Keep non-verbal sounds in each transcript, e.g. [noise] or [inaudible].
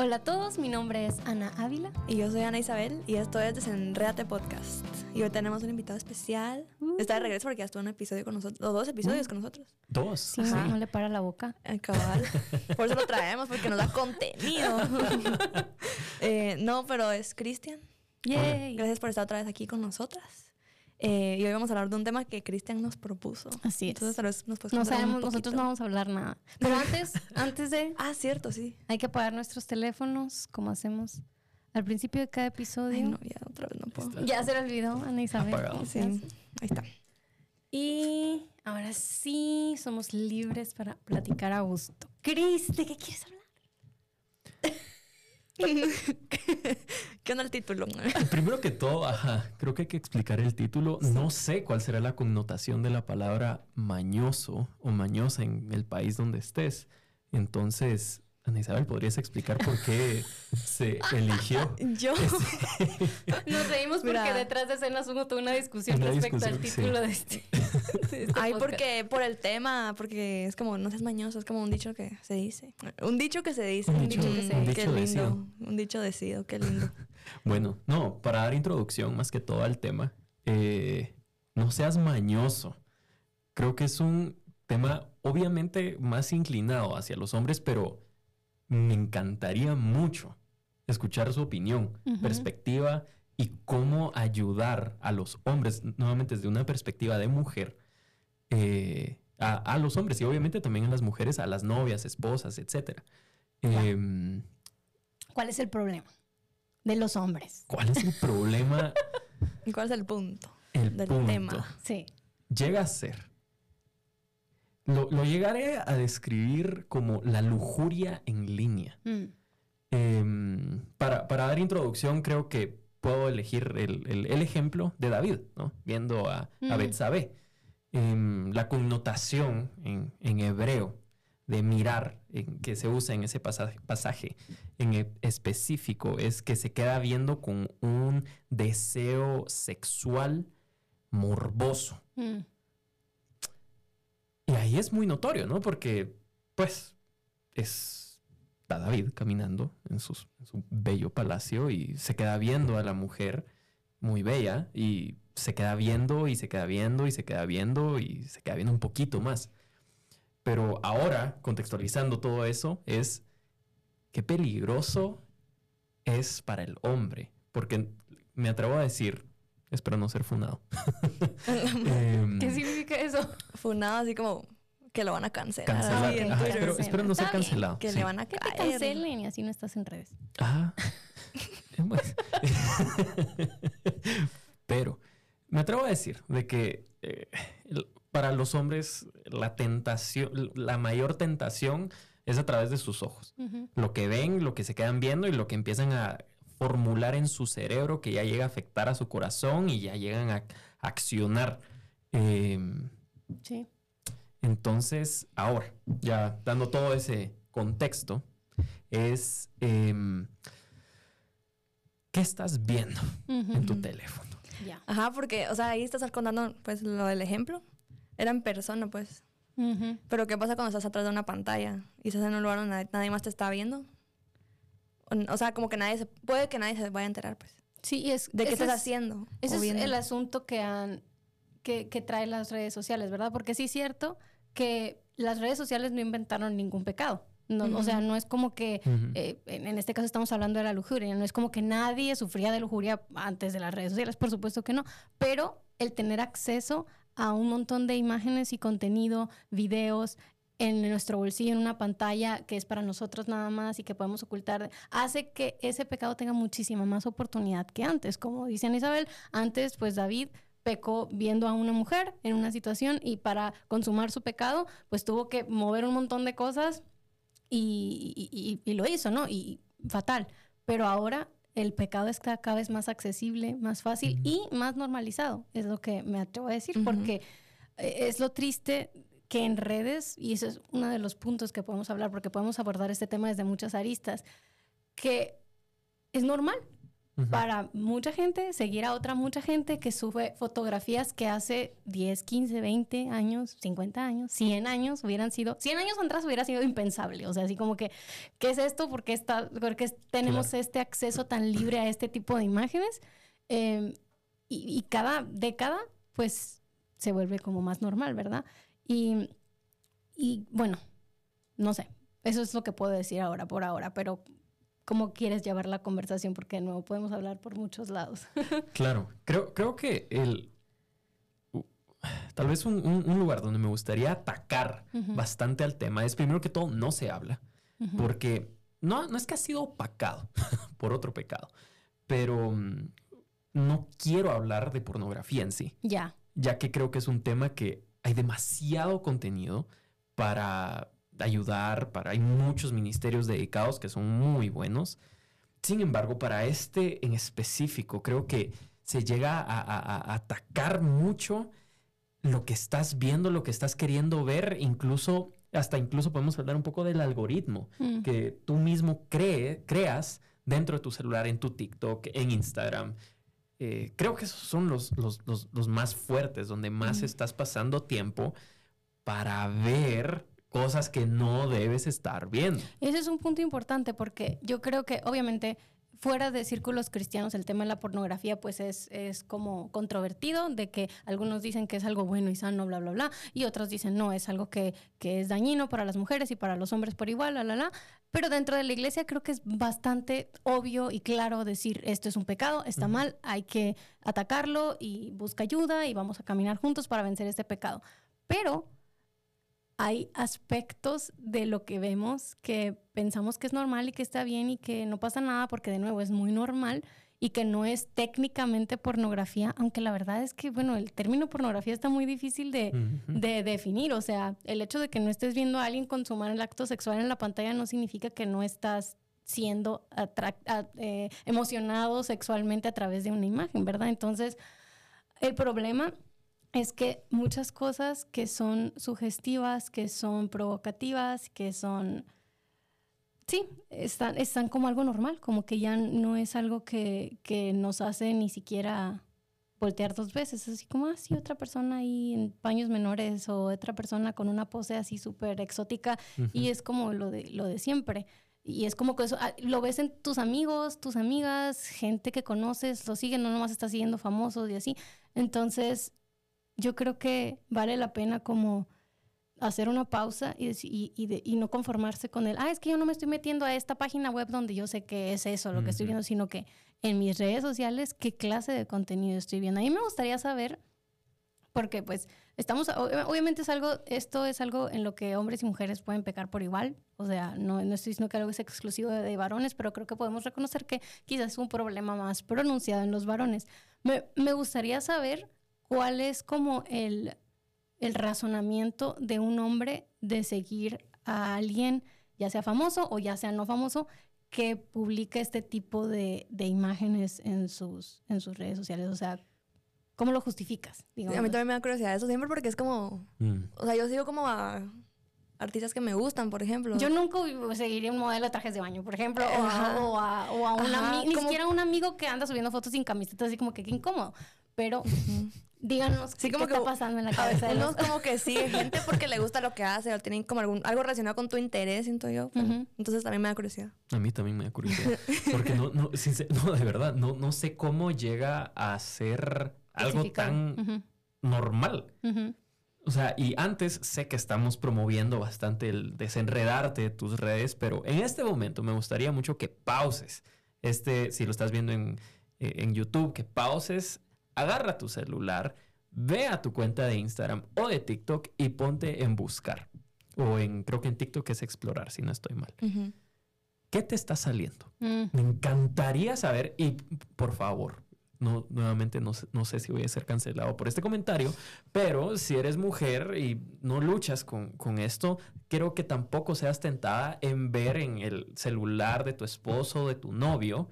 Hola a todos, mi nombre es Ana Ávila. Y yo soy Ana Isabel y esto es Desenrédate Podcast. Y hoy tenemos un invitado especial. Está de regreso porque ya estuvo un episodio con nosotros, o dos episodios con nosotros. Dos. Sí, no le para la boca. Al cabal. Por eso lo traemos, porque nos da contenido. [laughs] Eh, no, pero es Cristian. Yay. Gracias por estar otra vez aquí con nosotras. Eh, y hoy vamos a hablar de un tema que Cristian nos propuso. Así es. Entonces, tal vez nos puedes No sabemos, nosotros no vamos a hablar nada. Pero [laughs] antes, antes de, Ah, cierto, sí. hay que apagar nuestros teléfonos, como hacemos al principio de cada episodio. Ay, no, ya otra vez no puedo. Ya se le olvidó, Ana Isabel. Apagado. ¿cómo Sí, ahí está. Y ahora sí, somos libres para platicar a gusto. Cris, ¿de qué quieres hablar? [laughs] ¿Qué onda el título? Primero que todo, ajá, creo que hay que explicar el título. No sé cuál será la connotación de la palabra mañoso o mañosa en el país donde estés. Entonces, Ana Isabel, ¿podrías explicar por qué se [laughs] eligió? Yo. [laughs] Nos reímos porque Mira. detrás de escenas hubo toda una discusión Una respecto al título sí. de este. [laughs] de este Ay, podcast. porque por el tema, porque es como no seas mañoso, es como un dicho que se dice. Un dicho que se dice. Un dicho que se dice. Qué Un dicho lindo. decido. Un dicho decido, qué lindo. Bueno, no, para dar introducción más que todo al tema, eh, no seas mañoso. Creo que es un tema obviamente más inclinado hacia los hombres, pero me encantaría mucho escuchar su opinión, perspectiva y cómo ayudar a los hombres, nuevamente desde una perspectiva de mujer, eh, a, a los hombres y obviamente también a las mujeres, a las novias, esposas, etc. Em, ¿Cuál es el problema de los hombres? ¿Cuál es el problema? [laughs] ¿Y cuál es el punto El del punto. tema? Sí. llega a ser. Lo, lo llegaré a describir como la lujuria en línea. Mm. Em, para, para dar introducción, creo que puedo elegir el, el- el ejemplo de David, ¿no? Viendo a, a Mm. Betsabé. Em, la connotación en, en hebreo de mirar en, que se usa en ese pasaje, pasaje en e- específico es que se queda viendo con un deseo sexual morboso. Mm. Y ahí es muy notorio, ¿no? Porque, pues, es David caminando en, en su bello palacio y se queda viendo a la mujer muy bella y se queda viendo y se queda viendo y se queda viendo y se queda viendo un poquito más. Pero ahora, contextualizando todo eso, es qué peligroso es para el hombre. Porque me atrevo a decir, espero no ser funado. [laughs] [laughs] Em, ¿Qué significa eso? Funado así como que lo van a cancelar. Cancelar. Ajá, Twitter. espero, espero no ser cancelado. Que sí. le van a Que te caer. cancelen y así no estás en redes. Ah. [laughs] Pero me atrevo a decir de que eh, para los hombres la tentación, la mayor tentación es a través de sus ojos. Lo que ven, lo que se quedan viendo y lo que empiezan a formular en su cerebro que ya llega a afectar a su corazón y ya llegan a accionar. Em, Sí. entonces, ahora, ya dando todo ese contexto, es em, ¿qué estás viendo en tu teléfono? Ya. Ajá, porque, o sea, ahí estás contando, pues, lo del ejemplo. Era en persona, pues. Pero ¿qué pasa cuando estás atrás de una pantalla y estás en un lugar donde nadie, nadie más te está viendo? O, sea, como que nadie se... Puede que nadie se vaya a enterar, pues. Sí, y es ¿De qué estás es- haciendo? Ese es el asunto que han que, que trae las redes sociales, ¿verdad? Porque sí es cierto que las redes sociales no inventaron ningún pecado. No, O sea, no es como que, eh, en, en este caso estamos hablando de la lujuria, no es como que nadie sufría de lujuria antes de las redes sociales, por supuesto que no, pero el tener acceso a un montón de imágenes y contenido, videos en nuestro bolsillo, en una pantalla que es para nosotros nada más y que podemos ocultar, hace que ese pecado tenga muchísima más oportunidad que antes. Como dice Ana Isabel, antes pues David pecó viendo a una mujer en una situación y para consumar su pecado pues tuvo que mover un montón de cosas y, y- y- y lo hizo, ¿no? Y fatal. Pero ahora el pecado está cada vez más accesible, más fácil y más normalizado, es lo que me atrevo a decir, porque eh, es lo triste que en redes, y ese es uno de los puntos que podemos hablar, porque podemos abordar este tema desde muchas aristas, que es normal. para mucha gente, seguir a otra mucha gente que sube fotografías que hace 10, 15, 20 años, 50 años, 100 años hubieran sido, 100 años atrás hubiera sido impensable. O sea, así como que, ¿qué es esto? ¿Por qué, está, porque tenemos este acceso tan libre a este tipo de imágenes? Em, y, cada década, pues, se vuelve como más normal, ¿verdad? Y, y bueno, no sé, eso es lo que puedo decir ahora, por ahora, pero cómo quieres llevar la conversación, porque de nuevo podemos hablar por muchos lados. [laughs] claro, creo, creo que el... tal vez un, lugar donde me gustaría atacar bastante al tema es primero que todo no se habla, porque no, no es que ha sido opacado [laughs] por otro pecado, pero mm, no quiero hablar de pornografía en sí. Ya. Ya que creo que es un tema que hay demasiado contenido para ayudar, para hay muchos ministerios dedicados que son muy buenos. Sin embargo, para este en específico, creo que se llega a, atacar mucho lo que estás viendo, lo que estás queriendo ver, incluso, hasta incluso podemos hablar un poco del algoritmo mm. que tú mismo creas dentro de tu celular, en tu TikTok, en Instagram. Eh, creo que esos son los, los, más fuertes, donde más mm. estás pasando tiempo para ver cosas que no debes estar viendo. Ese es un punto importante porque yo creo que obviamente fuera de círculos cristianos el tema de la pornografía pues es, es como controvertido, de que algunos dicen que es algo bueno y sano, bla, bla, bla, y otros dicen no, es algo que, que es dañino para las mujeres y para los hombres por igual, la, la, la. Pero dentro de la iglesia creo que es bastante obvio y claro decir esto es un pecado, está mal, hay que atacarlo y busca ayuda y vamos a caminar juntos para vencer este pecado. Pero hay aspectos de lo que vemos que pensamos que es normal y que está bien y que no pasa nada porque de nuevo es muy normal y que no es técnicamente pornografía, aunque la verdad es que, bueno, el término pornografía está muy difícil de, definir, o sea, el hecho de que no estés viendo a alguien consumar el acto sexual en la pantalla no significa que no estás siendo eh, emocionado sexualmente a través de una imagen, ¿verdad? Entonces, el problema es que muchas cosas que son sugestivas, que son provocativas, que son... Sí, están, están como algo normal, como que ya no es algo que, que nos hace ni siquiera voltear dos veces, así como, así ah, otra persona ahí en paños menores o otra persona con una pose así súper exótica y es como lo de, lo de siempre. Y es como que eso, ah, lo ves en tus amigos, tus amigas, gente que conoces, lo siguen, no nomás estás siguiendo famosos y así. Entonces, yo creo que vale la pena como hacer una pausa y, y, no conformarse con el, ah, es que yo no me estoy metiendo a esta página web donde yo sé que es eso lo que estoy viendo, sino que en mis redes sociales, qué clase de contenido estoy viendo. A mí me gustaría saber, porque pues estamos, obviamente es algo, esto es algo en lo que hombres y mujeres pueden pecar por igual, o sea, no, no estoy diciendo que algo es exclusivo de, varones, pero creo que podemos reconocer que quizás es un problema más pronunciado en los varones. Me, me gustaría saber ¿cuál es como el, razonamiento de un hombre de seguir a alguien, ya sea famoso o ya sea no famoso, que publique este tipo de, imágenes en sus, en sus redes sociales? O sea, ¿cómo lo justificas? a mí también me da curiosidad eso siempre porque es como, mm. o sea, yo sigo como a artistas que me gustan, por ejemplo. Yo nunca seguiría un modelo de trajes de baño, por ejemplo, o, a, un amigo, ni siquiera un amigo que anda subiendo fotos sin camiseta, así como que qué incómodo. Pero díganos qué, está pasando en la cabeza de los... como que sigue [laughs] gente porque le gusta lo que hace o tienen como algún, algo relacionado con tu interés, siento yo. Entonces también me da curiosidad. A mí también me da curiosidad. Porque no, no, no de verdad, no, no sé cómo llega a ser algo tan normal. O sea, y antes sé que estamos promoviendo bastante el desenredarte de tus redes, pero en este momento me gustaría mucho que pauses. Este, si lo estás viendo en, eh, en YouTube, que pauses agarra tu celular, ve a tu cuenta de Instagram o de TikTok y ponte en buscar. O en, creo que en TikTok es explorar, si no estoy mal. ¿Qué te está saliendo? Mm. Me encantaría saber y por favor, no, nuevamente no, no, sé si voy a ser cancelado por este comentario, pero si eres mujer y no luchas con, con, esto, quiero que tampoco seas tentada en ver en el celular de tu esposo o de tu novio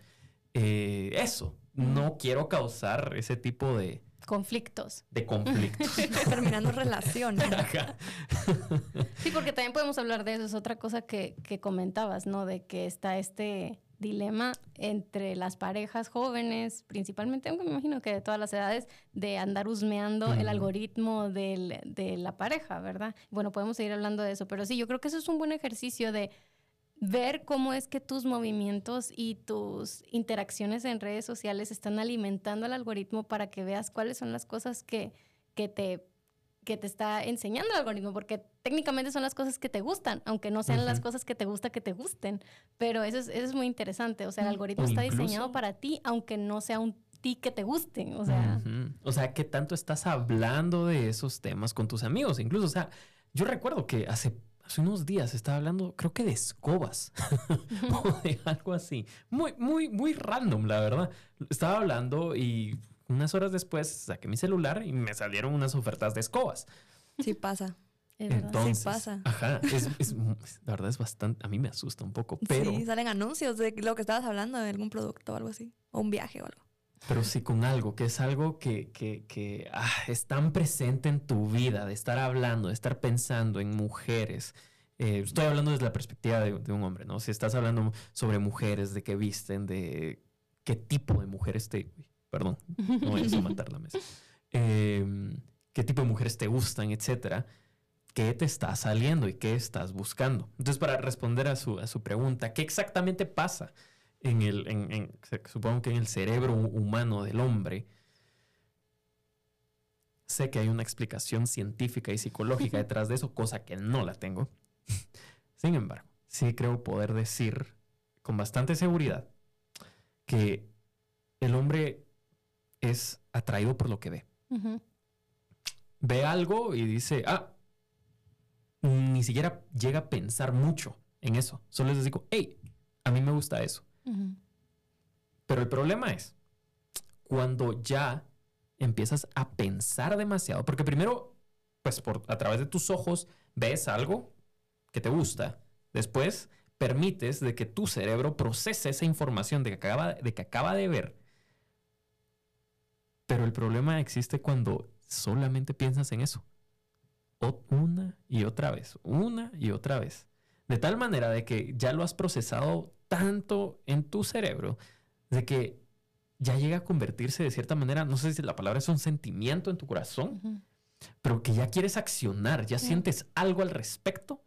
eh, eso, no quiero causar ese tipo de... Conflictos. De conflictos. [laughs] Terminando relaciones. sí, porque también podemos hablar de eso. Es otra cosa que, comentabas, ¿no? De que está este dilema entre las parejas jóvenes, principalmente, aunque me imagino que de todas las edades, de andar husmeando el algoritmo de la pareja, ¿verdad? Bueno, podemos seguir hablando de eso, pero sí, yo creo que eso es un buen ejercicio de ver cómo es que tus movimientos y tus interacciones en redes sociales están alimentando el algoritmo para que veas cuáles son las cosas que, que te que te está enseñando el algoritmo, porque técnicamente son las cosas que te gustan, aunque no sean las cosas que te gusta que te gusten. Pero eso es, eso es muy interesante. O sea, el algoritmo está diseñado para ti, aunque no sea un ti que te guste. O sea, o sea, ¿qué tanto estás hablando de esos temas con tus amigos? Incluso, o sea, yo recuerdo que hace, hace unos días estaba hablando, creo que de escobas [laughs] o de algo así. Muy, muy, muy random, la verdad. Estaba hablando y unas horas después saqué mi celular y me salieron unas ofertas de escobas. Sí pasa. Entonces, sí pasa. Ajá, es, la verdad es bastante, a mí me asusta un poco, pero... Sí, salen anuncios de lo que estabas hablando, de algún producto o algo así, o un viaje o algo. Pero sí con algo, que es algo que, que, que ah, es tan presente en tu vida, de estar hablando, de estar pensando en mujeres. Eh, estoy hablando desde la perspectiva de, un hombre, ¿no? Si estás hablando sobre mujeres, de qué visten, de qué tipo de mujeres te perdón, no voy a matar la mesa. Em, qué tipo de mujeres te gustan, etcétera. ¿Qué te está saliendo y qué estás buscando? Entonces, para responder a su, a su pregunta, ¿qué exactamente pasa en el, en, supongo que en el cerebro humano del hombre? Sé que hay una explicación científica y psicológica detrás de eso, cosa que no la tengo. [laughs] Sin embargo, sí creo poder decir con bastante seguridad que el hombre es atraído por lo que ve. Ve algo y dice, ah, ni siquiera llega a pensar mucho en eso. Solo les digo, hey, a mí me gusta eso. Pero el problema es cuando ya empiezas a pensar demasiado, porque primero, pues por, a través de tus ojos ves algo que te gusta, después permites de que tu cerebro procese esa información de que acaba de, que acaba de ver pero el problema existe cuando solamente piensas en eso. una y otra vez, una y otra vez. De tal manera de que ya lo has procesado tanto en tu cerebro, de que ya llega a convertirse de cierta manera, no sé si la palabra es un sentimiento en tu corazón, pero que ya quieres accionar, ya sientes algo al respecto.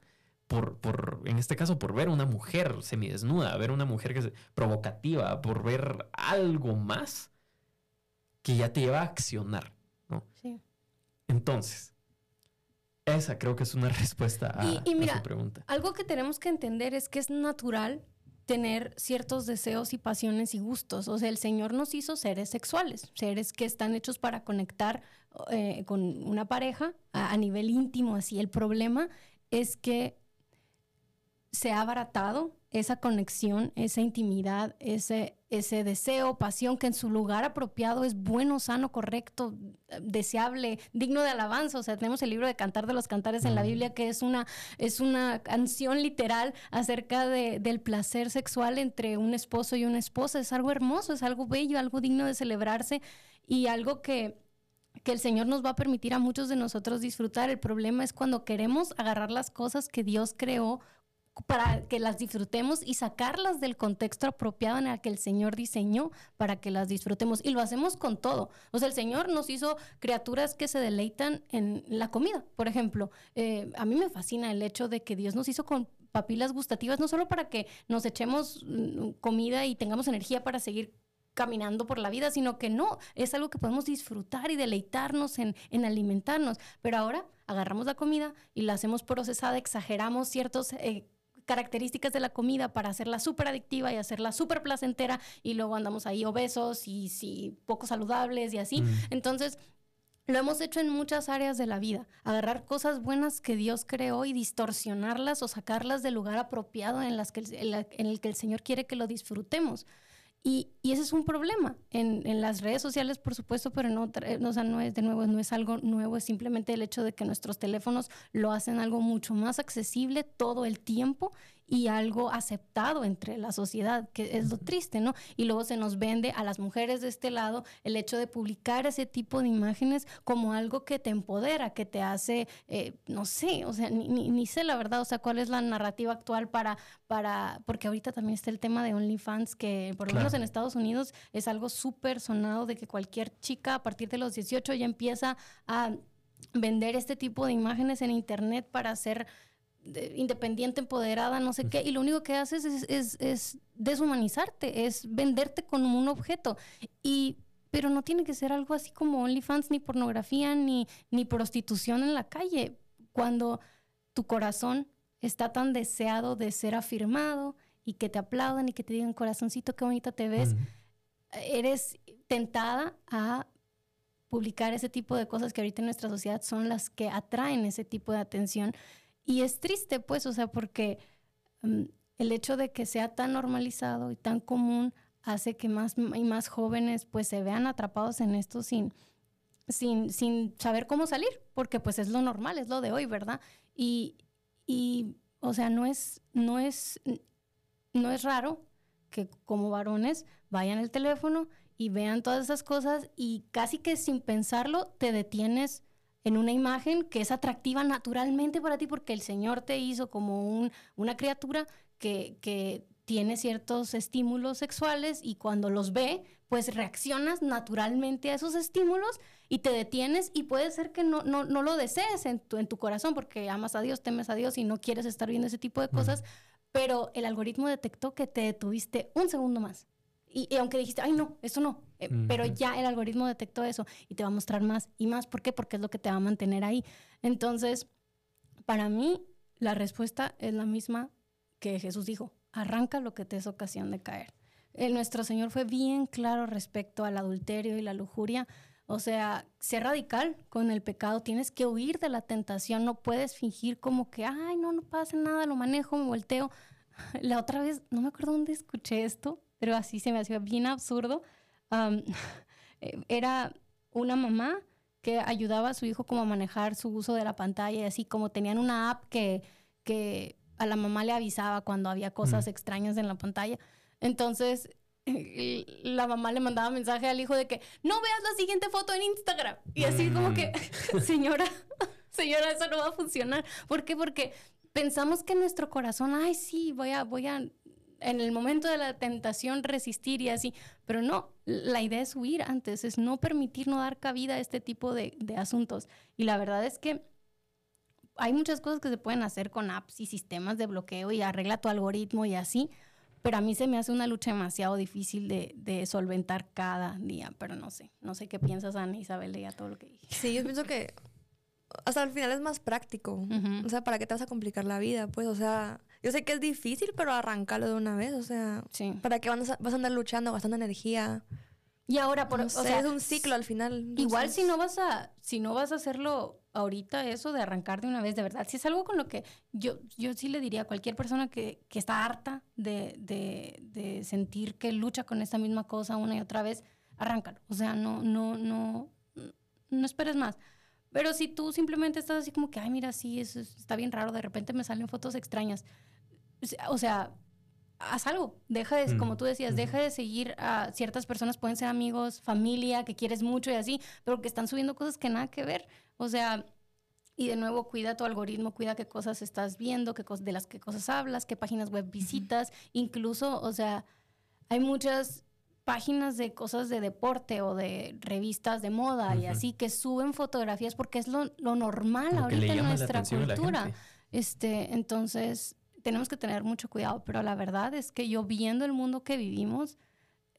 Por, por, en este caso, por ver una mujer semidesnuda, ver una mujer que es provocativa, por ver algo más, que ya te lleva a accionar, ¿no? Sí. Entonces, esa creo que es una [laughs] respuesta a, y, mira, pregunta. Algo que tenemos que entender es que es natural tener ciertos deseos y pasiones y gustos. O sea, el Señor nos hizo seres sexuales, seres que están hechos para conectar eh, con una pareja a, a, nivel íntimo. Así, el problema es que se ha abaratado esa conexión, esa intimidad, ese, ese deseo, pasión que en su lugar apropiado es bueno, sano, correcto, deseable, digno de alabanza. O sea, tenemos el libro de Cantar de los Cantares en la Biblia, que es una, es una canción literal acerca de, del placer sexual entre un esposo y una esposa. Es algo hermoso, es algo bello, algo digno de celebrarse y algo que que el Señor nos va a permitir a muchos de nosotros disfrutar. El problema es cuando queremos agarrar las cosas que Dios creó para que las disfrutemos y sacarlas del contexto apropiado en el que el Señor diseñó para que las disfrutemos. Y lo hacemos con todo. O sea, el Señor nos hizo criaturas que se deleitan en la comida. Por ejemplo, eh, a mí me fascina el hecho de que Dios nos hizo con papilas gustativas, no solo para que nos echemos mm, comida y tengamos energía para seguir caminando por la vida, sino que no, es algo que podemos disfrutar y deleitarnos en, alimentarnos. Pero ahora agarramos la comida y la hacemos procesada, exageramos ciertos... Eh, características de la comida para hacerla súper adictiva y hacerla súper placentera y luego andamos ahí obesos y, si poco saludables y así. Mm. Entonces, lo hemos hecho en muchas áreas de la vida, agarrar cosas buenas que Dios creó y distorsionarlas o sacarlas del lugar apropiado en, las que, en el que el Señor quiere que lo disfrutemos. Y, ese es un problema en, las redes sociales, por supuesto, pero no, o sea, no es de nuevo, no es algo nuevo, es simplemente el hecho de que nuestros teléfonos lo hacen algo mucho más accesible todo el tiempo y algo aceptado entre la sociedad, que es lo triste, ¿no? Y luego se nos vende a las mujeres de este lado el hecho de publicar ese tipo de imágenes como algo que te empodera, que te hace, eh, no sé, o sea, ni, ni, sé la verdad, o sea, cuál es la narrativa actual para, para, porque ahorita también está el tema de OnlyFans, que por lo menos en Estados Unidos es algo súper sonado de que cualquier chica a partir de los 18 ya empieza a vender este tipo de imágenes en internet para hacer independiente, empoderada, no sé qué, y lo único que haces es, deshumanizarte, es venderte como un objeto. Y, pero no tiene que ser algo así como OnlyFans, ni pornografía, ni, ni prostitución en la calle. Cuando tu corazón está tan deseado de ser afirmado y que te aplaudan y que te digan, corazoncito, qué bonita te ves, eres tentada a publicar ese tipo de cosas que ahorita en nuestra sociedad son las que atraen ese tipo de atención y es triste, pues, o sea, porque mm, el hecho de que sea tan normalizado y tan común hace que más y más jóvenes pues se vean atrapados en esto sin, sin, sin saber cómo salir, porque pues es lo normal, es lo de hoy, ¿verdad? Y, y o sea, no es, no es, no es raro que como varones vayan al teléfono y vean todas esas cosas y casi que sin pensarlo te detienes en una imagen que es atractiva naturalmente para ti porque el Señor te hizo como un, una criatura que, que tiene ciertos estímulos sexuales y cuando los ve, pues reaccionas naturalmente a esos estímulos y te detienes y puede ser que no, no, no lo desees en tu, en tu corazón porque amas a Dios, temes a Dios y no quieres estar viendo ese tipo de cosas, pero el algoritmo detectó que te detuviste un segundo más. Y, aunque dijiste, ay, no, eso no, eh, pero ya el algoritmo detectó eso y te va a mostrar más y más. ¿Por qué? Porque es lo que te va a mantener ahí. Entonces, para mí, la respuesta es la misma que Jesús dijo, arranca lo que te es ocasión de caer. El, nuestro Señor fue bien claro respecto al adulterio y la lujuria. O sea, ser radical con el pecado, tienes que huir de la tentación, no puedes fingir como que, ay, no, no pasa nada, lo manejo, me volteo. [laughs] La otra vez, no me acuerdo dónde escuché esto, pero así se me hacía bien absurdo. [laughs] Eh, era una mamá que ayudaba a su hijo como a manejar su uso de la pantalla y así como tenían una app que, que a la mamá le avisaba cuando había cosas extrañas en la pantalla. Entonces [laughs] la mamá le mandaba mensaje al hijo de que no veas la siguiente foto en Instagram. Y así como que, mm. [laughs] señora, señora, eso no va a funcionar. ¿Por qué? Porque pensamos que nuestro corazón, ay, sí, voy a, voy a en el momento de la tentación resistir y así, pero no, la idea es huir antes, es no permitir, no dar cabida a este tipo de, asuntos. Y la verdad es que hay muchas cosas que se pueden hacer con apps y sistemas de bloqueo y arregla tu algoritmo y así, pero a mí se me hace una lucha demasiado difícil de, solventar cada día, pero no sé, no sé qué piensas, Ana Isabel, de ya todo lo que dije. Sí, yo pienso que hasta al final es más práctico. O sea, ¿para qué te vas a complicar la vida? Pues, o sea, yo sé que es difícil, pero arrancarlo de una vez. O sea, ¿para qué vas a, vas a andar luchando, gastando energía? Y ahora, por, o sea, es un ciclo al final. Igual si no vas a, si no vas a hacerlo ahorita, eso de arrancar de una vez, de verdad, si es algo con lo que yo, yo sí le diría a cualquier persona que, que está harta de, de, de, sentir que lucha con esta misma cosa una y otra vez, arráncalo. O sea, no, no, no, no esperes más. Pero si tú simplemente estás así como que, ay, mira, sí, eso está bien raro, de repente me salen fotos extrañas. O sea, haz algo. Deja de, como tú decías, deja de seguir a ciertas personas, pueden ser amigos, familia, que quieres mucho y así, pero que están subiendo cosas que nada que ver. O sea, y de nuevo, cuida tu algoritmo, cuida qué cosas estás viendo, qué de las qué cosas hablas, qué páginas web visitas. Incluso, o sea, hay muchas páginas de cosas de deporte o de revistas de moda y así que suben fotografías porque es lo, normal ahorita en nuestra cultura. Este, entonces, tenemos que tener mucho cuidado, pero la verdad es que yo viendo el mundo que vivimos,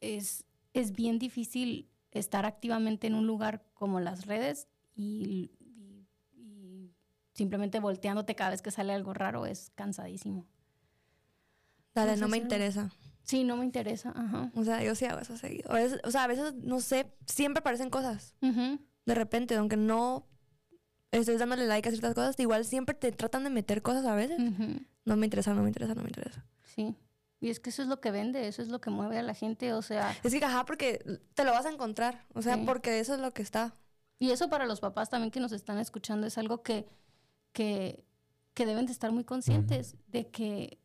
es, es bien difícil estar activamente en un lugar como las redes y, simplemente volteándote cada vez que sale algo raro es cansadísimo. Dale, no, me interesa. Sí, no me interesa. Ajá. O sea, yo sí hago eso seguido. o sea, a veces, no sé, siempre aparecen cosas. De repente, aunque no estés dándole like a ciertas cosas, igual siempre te tratan de meter cosas a veces. No me interesa, no me interesa, no me interesa. Sí. Y es que eso es lo que vende, eso es lo que mueve a la gente, o sea... Es que, ajá, porque te lo vas a encontrar, o sea, porque eso es lo que está. Y eso para los papás también que nos están escuchando es algo que, que, que deben de estar muy conscientes de que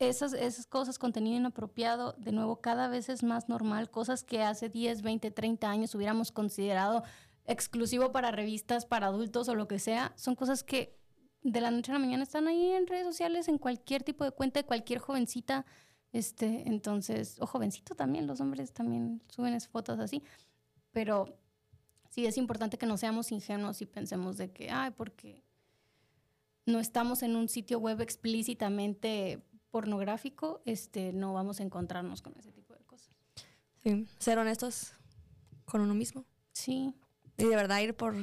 esas, esas cosas, contenido inapropiado, de nuevo, cada vez es más normal. Cosas que hace 10, 20, 30 años hubiéramos considerado exclusivo para revistas, para adultos o lo que sea, son cosas que de la noche a la mañana están ahí en redes sociales, en cualquier tipo de cuenta de cualquier jovencita. Este, entonces, o jovencito también, los hombres también suben fotos así. Pero sí es importante que no seamos ingenuos y pensemos de que, ay, porque no estamos en un sitio web explícitamente pornográfico, este, no vamos a encontrarnos con ese tipo de cosas. Sí, ser honestos con uno mismo. Sí. Y de verdad ir por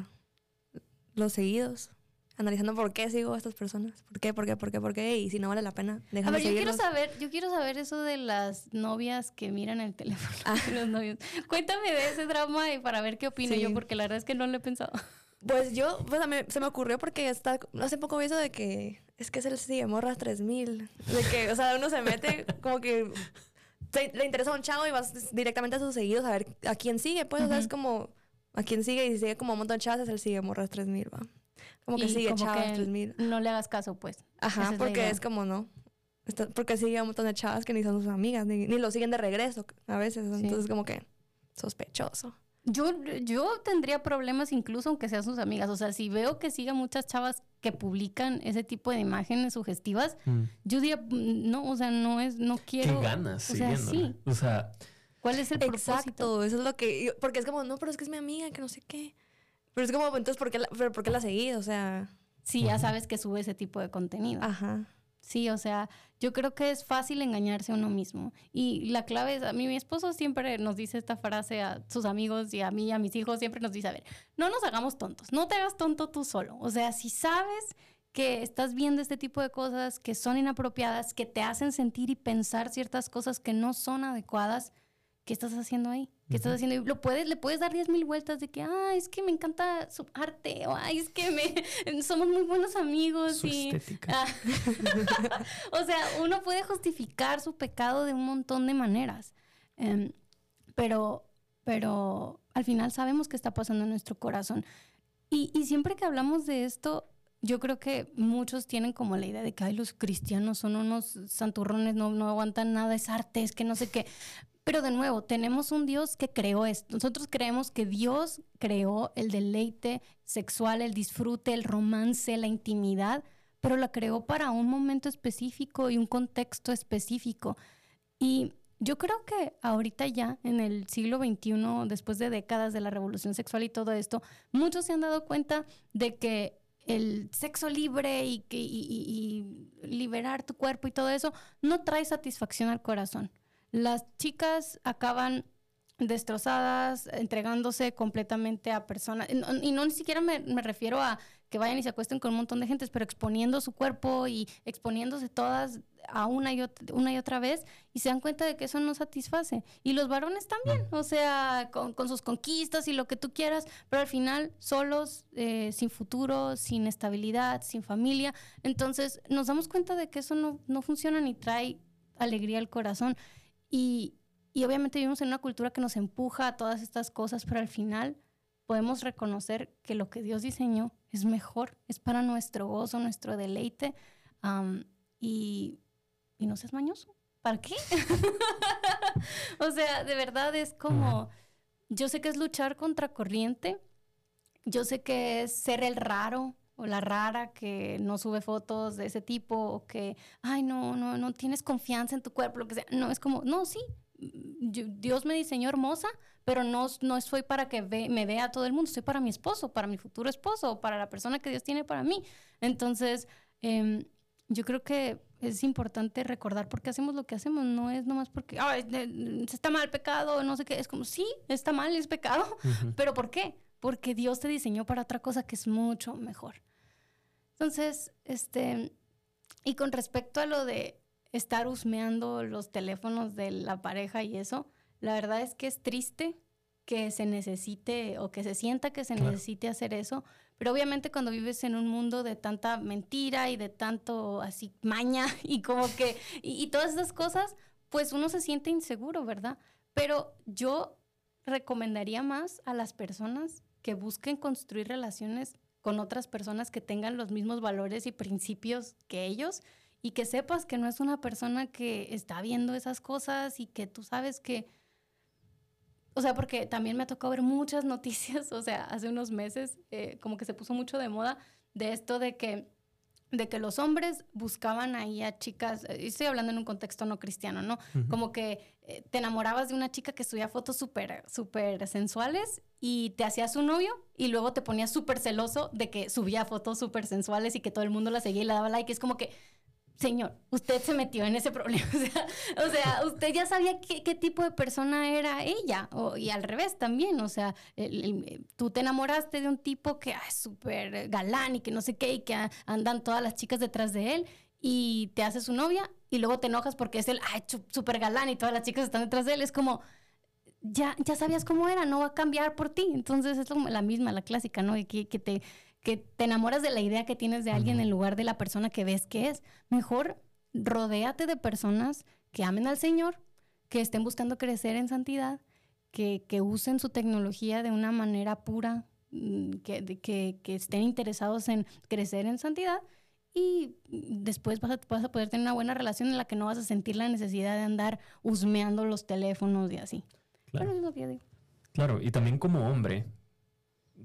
los seguidos analizando por qué sigo a estas personas, por qué, por qué, por qué, por qué, y si no vale la pena, A ver, yo quiero saber, yo quiero saber eso de las novias que miran el teléfono. Ah. Los novios. Cuéntame de ese drama y para ver qué opino yo, porque la verdad es que no lo he pensado. Pues yo, pues a mí se me ocurrió porque está, hace poco vi eso de que es que es el sigue morras 3000, de que, o sea, uno se mete como que le interesa a un chavo y vas directamente a sus seguidos a ver a quién sigue, pues, o sea, es como a quién sigue y sigue como un montón de chavas es el sigue morras 3000, va. Como que sigue chavas 3000. No le hagas caso, pues. Ajá, porque es como no. porque sigue un montón de chavas que ni son sus amigas, ni, ni lo siguen de regreso a veces. Entonces, como que sospechoso. Yo, yo tendría problemas incluso aunque sean sus amigas. O sea, si veo que sigue muchas chavas que publican ese tipo de imágenes sugestivas, mm. yo diría, mm, no, o sea, no es, no quiero. ¿Qué ganas? O sea, sí. O sea. ¿Cuál es el propósito? Exacto, eso es lo que. Porque es como, no, pero es que es mi amiga, que no sé qué. Pero es como, entonces, ¿por qué la, pero ¿por qué la seguí? O sea. Sí, ya sabes que sube ese tipo de contenido. Ajá. Sí, o sea, yo creo que es fácil engañarse a uno mismo. Y la clave es, a mí mi esposo siempre nos dice esta frase a sus amigos y a mí, a mis hijos, siempre nos dice, a ver, no nos hagamos tontos, no te hagas tonto tú solo. O sea, si sabes que estás viendo este tipo de cosas que son inapropiadas, que te hacen sentir y pensar ciertas cosas que no son adecuadas, ¿qué estás haciendo ahí? ¿Qué estás haciendo? Y lo puedes, le puedes dar diez mil vueltas de que, ah, es que me encanta su arte, o ay, es que me, [laughs] somos muy buenos amigos. y, ah, [laughs] o sea, uno puede justificar su pecado de un montón de maneras. Em, pero, pero al final sabemos qué está pasando en nuestro corazón. Y, y siempre que hablamos de esto, yo creo que muchos tienen como la idea de que los cristianos son unos santurrones, no, no aguantan nada, es arte, es que no sé qué. Pero de nuevo, tenemos un Dios que creó esto. Nosotros creemos que Dios creó el deleite sexual, el disfrute, el romance, la intimidad, pero la creó para un momento específico y un contexto específico. Y yo creo que ahorita ya, en el siglo XXI, después de décadas de la revolución sexual y todo esto, muchos se han dado cuenta de que el sexo libre y, y liberar tu cuerpo y todo eso no trae satisfacción al corazón las chicas acaban destrozadas, entregándose completamente a personas, y no, ni siquiera me, refiero a que vayan y se acuesten con un montón de gentes, pero exponiendo su cuerpo y exponiéndose todas a una y, otra, una y otra vez y se dan cuenta de que eso no satisface. Y los varones también, o sea, con, sus conquistas y lo que tú quieras, pero al final solos, eh, sin futuro, sin estabilidad, sin familia. Entonces nos damos cuenta de que eso no, no funciona ni trae alegría al corazón. Y, obviamente vivimos en una cultura que nos empuja a todas estas cosas, pero al final podemos reconocer que lo que Dios diseñó es mejor, es para nuestro gozo, nuestro deleite. y, y no seas mañoso. ¿Para qué? [laughs] o sea, de verdad es como, yo sé que es luchar contra corriente, yo sé que es ser el raro o la rara que no sube fotos de ese tipo o que, ay, no, no, no tienes confianza en tu cuerpo, lo que sea. No, es como, no, sí, Dios me diseñó hermosa, pero no, no soy para que me vea todo el mundo, soy para mi esposo, para mi futuro esposo, para la persona que Dios tiene para mí. Entonces, em, yo creo que es importante recordar por qué hacemos lo que hacemos. No es nomás porque, ay, está mal pecado, no sé qué. Es como, sí, está mal, es pecado, pero ¿por qué? Porque Dios te diseñó para otra cosa que es mucho mejor. Entonces, este, y con respecto a lo de estar husmeando los teléfonos de la pareja y eso, la verdad es que es triste que se necesite o que se sienta que se necesite hacer eso, pero obviamente cuando vives en un mundo de tanta mentira y de tanto así maña [laughs] y como que, y, y todas esas cosas, pues uno se siente inseguro, ¿verdad? Pero yo recomendaría más a las personas que busquen construir relaciones con otras personas que tengan los mismos valores y principios que ellos y que sepas que no es una persona que está viendo esas cosas y que tú sabes que, o sea, porque también me ha tocado ver muchas [laughs] noticias, o sea, hace unos meses, eh, como que se puso mucho de moda de esto de que de que los hombres buscaban ahí a chicas, eh, estoy hablando en un contexto no cristiano, ¿no? Como que eh, te enamorabas de una chica que subía fotos súper, súper sensuales y te hacías su novio y luego te ponías súper celoso de que subía fotos súper sensuales y que todo el mundo la seguía y le daba like. Es como que, señor, usted se metió en ese problema. [laughs] O sea, usted ya sabía qué, tipo de persona era ella. y al revés también. O sea, tú te enamoraste de un tipo que es súper galán y que no sé qué, y que andan todas las chicas detrás de él. Y te hace su novia y luego te enojas porque es el súper galán y todas las chicas están detrás de él. Es como, ya, ya sabías cómo era, no va a cambiar por ti. Entonces es la misma, la clásica, ¿no? Que, que te que te enamoras de la idea que tienes de alguien en lugar de la persona que ves que es. Mejor rodéate de personas que amen al Señor, que estén buscando crecer en santidad, que, que usen su tecnología de una manera pura, mm, que, que, que, estén interesados en crecer en santidad y después vas a, vas a, poder tener una buena relación en la que no vas a sentir la necesidad de andar husmeando los teléfonos y así. Claro. es lo que yo digo. Claro, y también como hombre,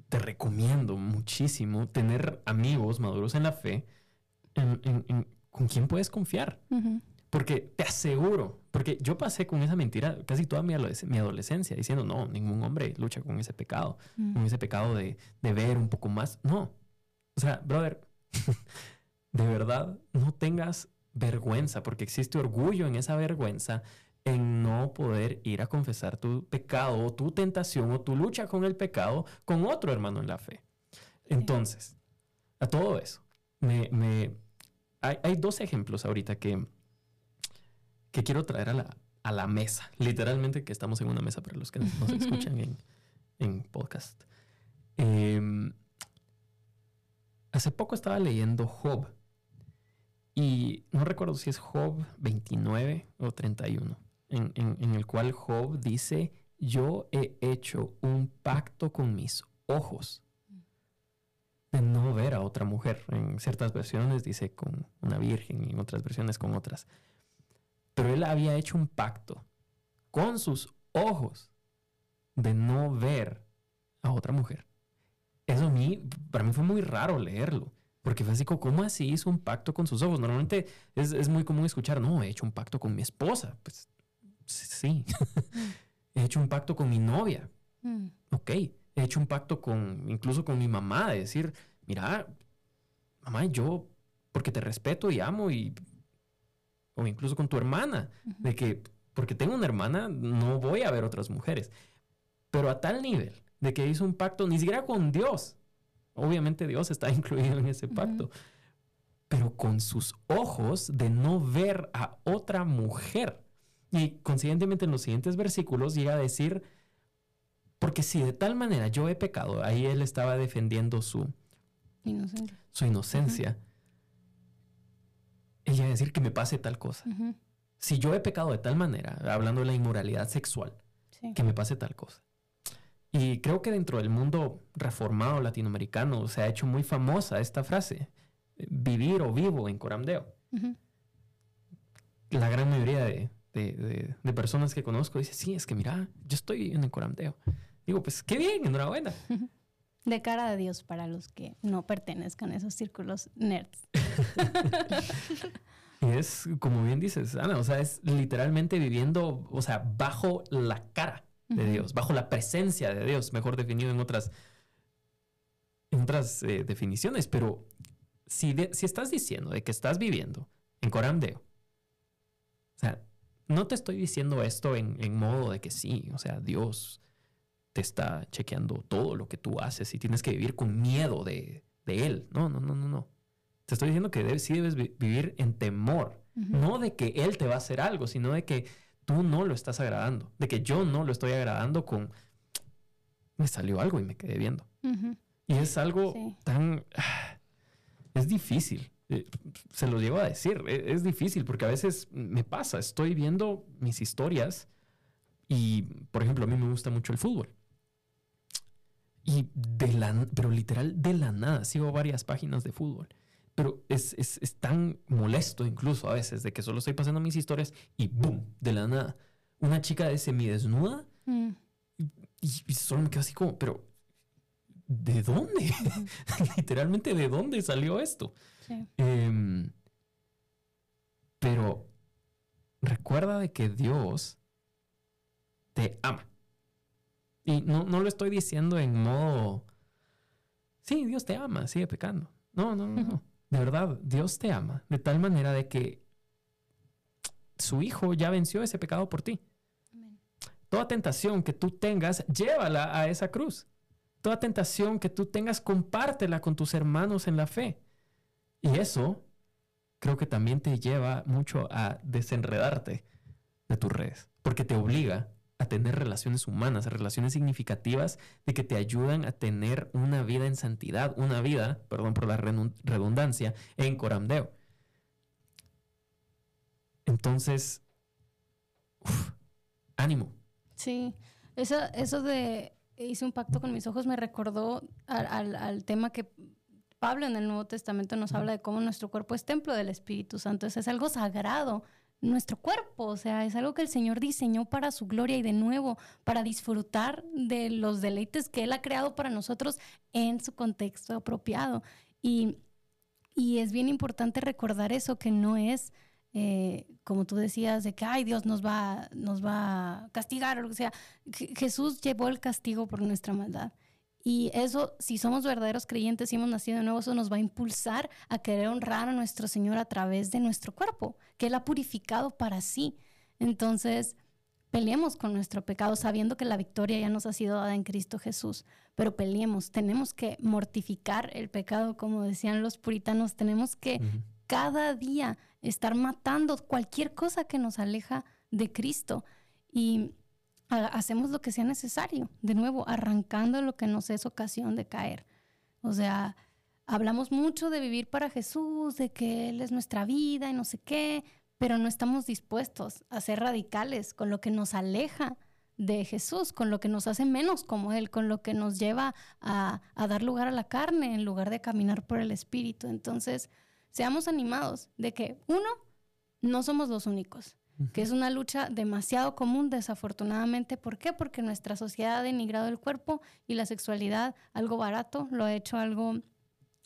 te recomiendo muchísimo tener amigos maduros en la fe con quien puedes confiar. Porque te aseguro, porque yo pasé con esa mentira casi toda mi, adolescencia, diciendo, no, ningún hombre lucha con ese pecado, con ese pecado de, de ver un poco más. No. O sea, brother, [laughs] de verdad, no tengas vergüenza, porque existe orgullo en esa vergüenza en no poder ir a confesar tu pecado o tu tentación o tu lucha con el pecado con otro hermano en la fe. Entonces, a todo eso, me, hay, dos ejemplos ahorita que, que quiero traer a la, a la mesa. Literalmente que estamos en una mesa para los que nos escuchan [laughs] en, en podcast. Em, hace poco estaba leyendo Job y no recuerdo si es Job 29 o 31 en, el cual Job dice, yo he hecho un pacto con mis ojos de no ver a otra mujer. En ciertas versiones dice con una virgen y en otras versiones con otras. Pero él había hecho un pacto con sus ojos de no ver a otra mujer. Eso a mí, para mí fue muy raro leerlo. Porque fue así, ¿cómo así hizo un pacto con sus ojos? Normalmente es, es muy común escuchar, no, he hecho un pacto con mi esposa. Pues sí. he hecho un pacto con mi novia. Mm. Ok. He hecho un pacto con, incluso con mi mamá, de decir, mira, mamá, yo, porque te respeto y amo, y, o incluso con tu hermana, de que, porque tengo una hermana, no voy a ver otras mujeres. Pero a tal nivel de que hizo un pacto, ni siquiera con Dios. Obviamente Dios está [laughs] incluido en ese pacto. Pero con sus ojos de no ver a otra mujer. Y consiguientemente en los siguientes versículos llega a decir, porque si de tal manera yo he pecado, ahí él estaba defendiendo su inocencia. Su inocencia. Ella a decir que me pase tal cosa. Si yo he pecado de tal manera, hablando de la inmoralidad sexual, que me pase tal cosa. Y creo que dentro del mundo reformado latinoamericano se ha hecho muy famosa esta frase, vivir o vivo en Coramdeo. La gran mayoría de, de, personas que conozco dice, sí, es que mira, yo estoy en el coramdeo. Digo, pues qué bien, enhorabuena. [laughs] De cara de Dios para los que no pertenezcan a esos círculos nerds. [laughs] y es, como bien dices, Ana, o sea, es literalmente viviendo, o sea, bajo la cara de Dios, bajo la presencia de Dios, mejor definido en otras, en otras eh, definiciones. Pero si, si estás diciendo de que estás viviendo en Coramdeo, o sea, no te estoy diciendo esto en, modo de que sí, o sea, Dios te está chequeando todo lo que tú haces y tienes que vivir con miedo de, Él. No, no, no, no, no. Te estoy diciendo que sí debes vivir en temor, no de que Él te va a hacer algo, sino de que tú no lo estás agradando, de que yo no lo estoy agradando con, me salió algo y me quedé viendo. Y es algo tan, es difícil. Eh, se lo llevo a decir, e, es, difícil porque a veces me pasa, estoy viendo mis historias y, por ejemplo, a mí me gusta mucho el fútbol. Y de la, pero literal de la nada, sigo varias páginas de fútbol. pero es, tan molesto incluso a veces de que solo estoy pasando mis historias y ¡boom! De la nada. Una chica de semidesnuda mm. y, solo me quedo así como, pero ¿de dónde? [laughs] Literalmente, ¿de dónde salió esto? Em, pero recuerda de que Dios te ama. Y no, no lo estoy diciendo en modo, sí, Dios te ama, sigue pecando. No, no, no, no. De verdad, Dios te ama de tal manera de que su Hijo ya venció ese pecado por ti. Toda tentación que tú tengas, llévala a esa cruz. Toda tentación que tú tengas, compártela con tus hermanos en la fe. Y eso creo que también te lleva mucho a desenredarte de tus redes, porque te obliga a tener relaciones humanas, relaciones significativas de que te ayudan a tener una vida en santidad, una vida, perdón por la redundancia, en coramdeo. Entonces, ánimo. Sí, eso, eso de hice un pacto con mis ojos me recordó al, al tema que Pablo en el Nuevo Testamento nos habla de cómo nuestro cuerpo es templo del Espíritu Santo. es algo sagrado, nuestro cuerpo, o sea, es algo que el Señor diseñó para su gloria y de nuevo para disfrutar de los deleites que Él ha creado para nosotros en su contexto apropiado. Y, es bien importante recordar eso, que no es, eh, como tú decías, de que, ay, Dios nos va, nos va a castigar o lo que sea. Jesús llevó el castigo por nuestra maldad. Y eso, si somos verdaderos creyentes y hemos nacido de nuevo, eso nos va a impulsar a querer honrar a nuestro Señor a través de nuestro cuerpo, que Él ha purificado para sí. Entonces, peleemos con nuestro pecado sabiendo que la victoria ya nos ha sido dada en Cristo Jesús, pero peleemos, tenemos que mortificar el pecado, como decían los puritanos, tenemos que cada día estar matando cualquier cosa que nos aleja de Cristo. Y hacemos lo que sea necesario, de nuevo, arrancando lo que nos es ocasión de caer. O sea, hablamos mucho de vivir para Jesús, de que Él es nuestra vida y no sé qué, pero no estamos dispuestos a ser radicales con lo que nos aleja de Jesús, con lo que nos hace menos como Él, con lo que nos lleva a, a dar lugar a la carne en lugar de caminar por el Espíritu. Entonces, seamos animados de que, uno, no somos los únicos que es una lucha demasiado común, desafortunadamente. ¿Por qué? Porque nuestra sociedad ha denigrado el cuerpo y la sexualidad, algo barato, lo ha hecho algo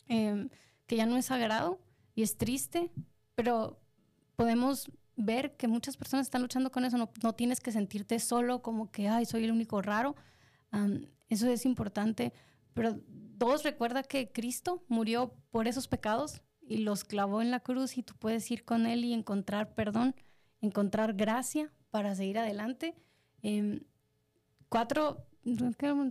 em, que ya no es sagrado y es triste, pero podemos ver que muchas personas están luchando con eso. No, tienes que sentirte solo como que, ay, soy el único raro. eso es importante. Pero dos, recuerda que Cristo murió por esos pecados y los clavó en la cruz y tú puedes ir con Él y encontrar perdón encontrar gracia para seguir adelante. Eh, cuatro,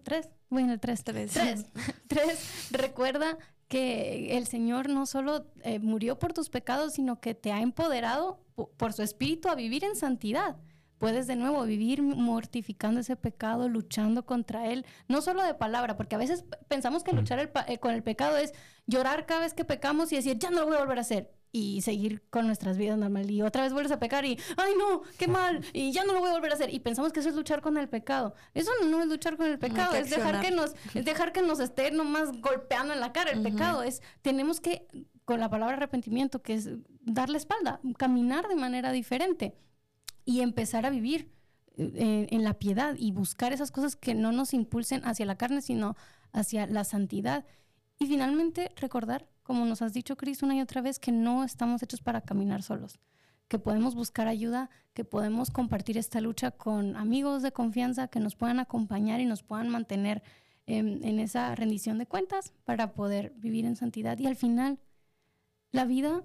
tres, bueno, tres, tres, tres, [laughs] [laughs] tres, recuerda que el Señor no solo eh, murió por tus pecados, sino que te ha empoderado por su espíritu a vivir en santidad. Puedes de nuevo vivir mortificando ese pecado, luchando contra él, no solo de palabra, porque a veces pensamos que luchar eh, con el pecado es llorar cada vez que pecamos y decir, ya no lo voy a volver a hacer y seguir con nuestras vidas normal. Y otra vez vuelves a pecar y, ay no, qué mal, [laughs] y ya no lo voy a volver a hacer. Y pensamos que eso es luchar con el pecado. Eso no es luchar con el pecado, es dejar que nos, es dejar que nos esté nomás golpeando en la cara el pecado. Es, tenemos que, con la palabra arrepentimiento, que es darle espalda, caminar de manera diferente y empezar a vivir eh, en la piedad y buscar esas cosas que no nos impulsen hacia la carne, sino hacia la santidad. Y finalmente recordar como nos has dicho, Cris, una y otra vez, que no estamos hechos para caminar solos, que podemos buscar ayuda, que podemos compartir esta lucha con amigos de confianza que nos puedan acompañar y nos puedan mantener en, en esa rendición de cuentas para poder vivir en santidad. Y al final, la vida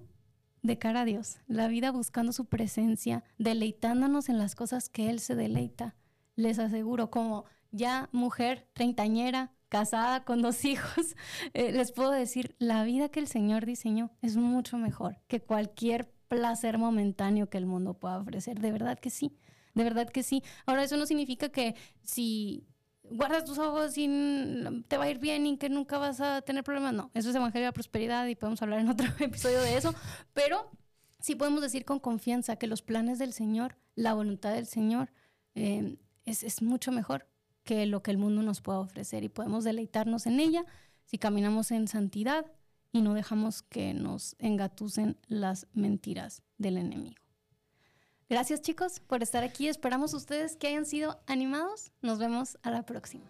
de cara a Dios, la vida buscando su presencia, deleitándonos en las cosas que Él se deleita. Les aseguro, como ya mujer treintañera, casada con dos [laughs] hijos, eh, les puedo decir, la vida que el Señor diseñó es mucho mejor que cualquier placer momentáneo que el mundo pueda ofrecer. De verdad que sí, de verdad que sí. Ahora, eso no significa que si guardas tus ojos te va a ir bien y que nunca vas a tener problemas. No, eso es Evangelio de la Prosperidad y podemos hablar en otro [laughs] episodio de eso, pero sí podemos decir con confianza que los planes del Señor, la voluntad del Señor, eh, es, es mucho mejor que lo que el mundo nos pueda ofrecer y podemos deleitarnos en ella si caminamos en santidad y no dejamos que nos engatusen las mentiras del enemigo. Gracias chicos por estar aquí. Esperamos ustedes que hayan sido animados. Nos vemos a la próxima.